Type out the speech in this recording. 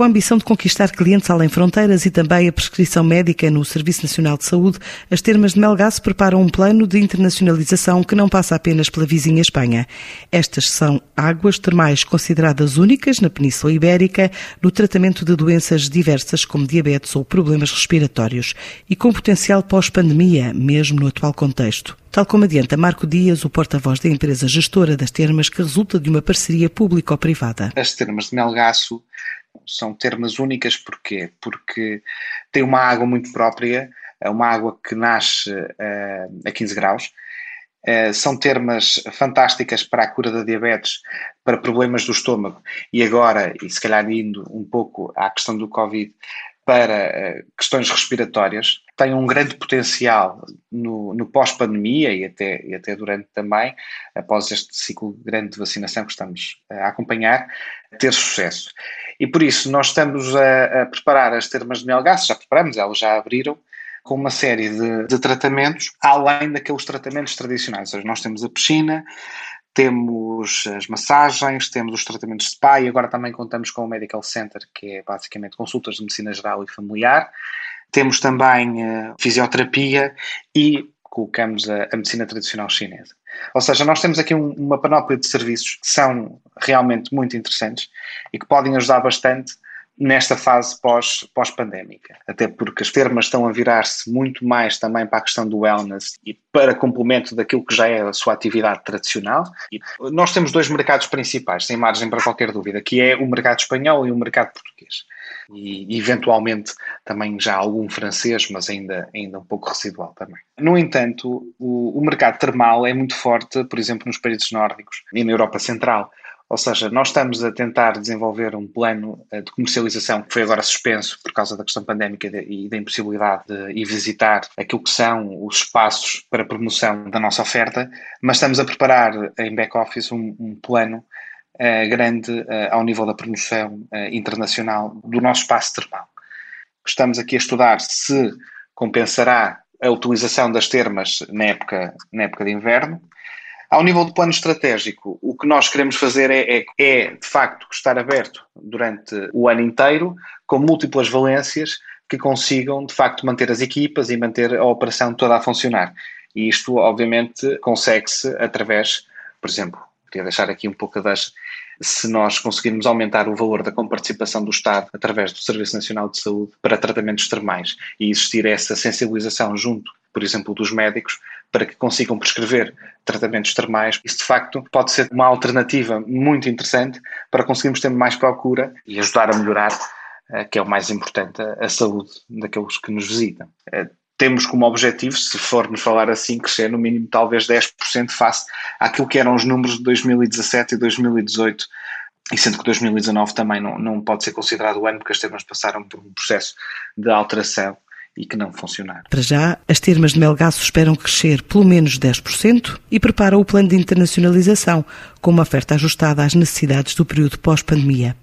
Com a ambição de conquistar clientes além fronteiras e também a prescrição médica no Serviço Nacional de Saúde, as termas de Melgaço preparam um plano de internacionalização que não passa apenas pela vizinha Espanha. Estas são águas termais consideradas únicas na Península Ibérica no tratamento de doenças diversas como diabetes ou problemas respiratórios e com potencial pós-pandemia, mesmo no atual contexto tal como adianta Marco Dias, o porta-voz da empresa gestora das termas, que resulta de uma parceria público-privada. As termas de Melgaço são termas únicas porquê? Porque tem uma água muito própria, uma água que nasce uh, a 15 graus, Uh, são termas fantásticas para a cura da diabetes, para problemas do estômago e agora, e se calhar indo um pouco à questão do Covid, para uh, questões respiratórias, tem um grande potencial no, no pós-pandemia e até, e até durante também, após este ciclo grande de vacinação que estamos a acompanhar, ter sucesso. E por isso nós estamos a, a preparar as termas de Melgaço, já preparamos, elas já abriram, com uma série de, de tratamentos, além daqueles tratamentos tradicionais. Ou seja, nós temos a piscina, temos as massagens, temos os tratamentos de spa e agora também contamos com o Medical Center, que é basicamente consultas de medicina geral e familiar. Temos também uh, fisioterapia e colocamos a, a, medicina tradicional chinesa. Ou seja, nós temos aqui um, uma panóplia de serviços que são realmente muito interessantes e que podem ajudar bastante nesta fase pós, pós-pandémica. Até porque as termas estão a virar-se muito mais também para a questão do wellness e para complemento daquilo que já é a sua atividade tradicional. E nós temos dois mercados principais, sem margem para qualquer dúvida, que é o mercado espanhol e o mercado português. E eventualmente também já algum francês, mas ainda, ainda um pouco residual também. No entanto, o, o mercado termal é muito forte, por exemplo, nos países nórdicos e na Europa Central. Ou seja, nós estamos a tentar desenvolver um plano eh, de comercialização que foi agora suspenso por causa da questão pandémica e da impossibilidade de ir visitar aquilo que são os espaços para promoção da nossa oferta, mas estamos a preparar em back-office um, um, plano uh, grande uh, ao nível da promoção uh, internacional do nosso espaço termal. Estamos aqui a estudar se compensará a utilização das termas na época, na época de inverno, ao nível do plano estratégico, o que nós queremos fazer é, é, é, de facto, estar aberto durante o ano inteiro, com múltiplas valências que consigam, de facto, manter as equipas e manter a operação toda a funcionar. E isto, obviamente, consegue-se através, por exemplo, queria deixar aqui um pouco das. Se nós conseguirmos aumentar o valor da comparticipação do Estado através do Serviço Nacional de Saúde para tratamentos termais e existir essa sensibilização junto, por exemplo, dos médicos, para que consigam prescrever tratamentos termais. Isso, de facto, pode ser uma alternativa muito interessante para conseguirmos ter mais procura e ajudar a melhorar, eh, que é o mais importante, a saúde daqueles que nos visitam. Temos como objetivo, se formos falar assim, crescer no mínimo talvez 10% face àquilo que eram os números de 2017 e 2018 e sendo que 2019 também não, não pode ser considerado o ano porque as termas passaram por um processo de alteração e que não funcionaram. Para já, as termas de Melgaço esperam crescer pelo menos 10% e preparam o plano de internacionalização com uma oferta ajustada às necessidades do período pós-pandemia.